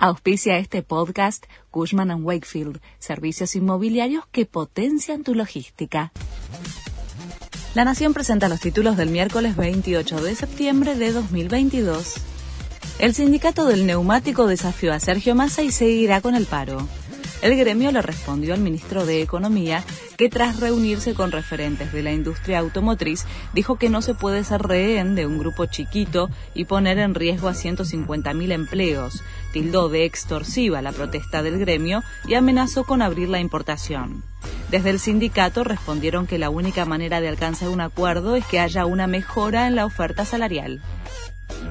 Auspicia este podcast Cushman ⁇ Wakefield, servicios inmobiliarios que potencian tu logística. La Nación presenta los títulos del miércoles 28 de septiembre de 2022. El sindicato del neumático desafió a Sergio Massa y seguirá con el paro. El gremio le respondió al ministro de Economía que tras reunirse con referentes de la industria automotriz dijo que no se puede ser rehén de un grupo chiquito y poner en riesgo a 150.000 empleos. Tildó de extorsiva la protesta del gremio y amenazó con abrir la importación. Desde el sindicato respondieron que la única manera de alcanzar un acuerdo es que haya una mejora en la oferta salarial.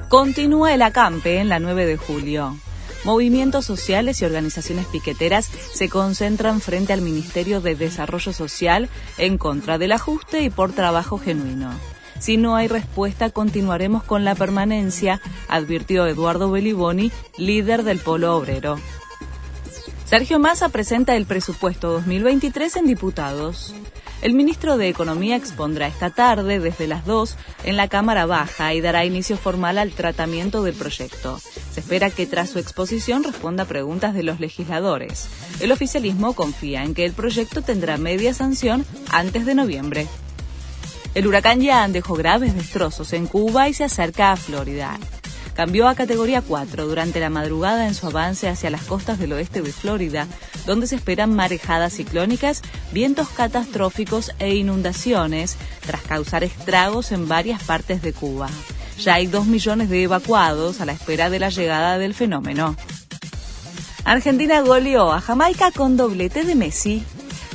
Continúa el acampe en la 9 de julio. Movimientos sociales y organizaciones piqueteras se concentran frente al Ministerio de Desarrollo Social en contra del ajuste y por trabajo genuino. Si no hay respuesta, continuaremos con la permanencia, advirtió Eduardo Beliboni, líder del Polo Obrero. Sergio Massa presenta el presupuesto 2023 en diputados. El ministro de Economía expondrá esta tarde desde las 2 en la Cámara Baja y dará inicio formal al tratamiento del proyecto. Se espera que tras su exposición responda preguntas de los legisladores. El oficialismo confía en que el proyecto tendrá media sanción antes de noviembre. El huracán Ian dejó graves destrozos en Cuba y se acerca a Florida cambió a categoría 4 durante la madrugada en su avance hacia las costas del oeste de Florida, donde se esperan marejadas ciclónicas, vientos catastróficos e inundaciones, tras causar estragos en varias partes de Cuba. Ya hay dos millones de evacuados a la espera de la llegada del fenómeno. Argentina goleó a Jamaica con doblete de Messi.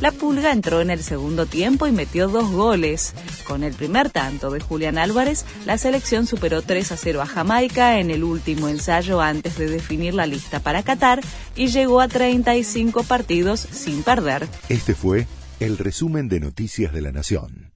La Pulga entró en el segundo tiempo y metió dos goles. Con el primer tanto de Julián Álvarez, la selección superó 3 a 0 a Jamaica en el último ensayo antes de definir la lista para Qatar y llegó a 35 partidos sin perder. Este fue el resumen de Noticias de la Nación.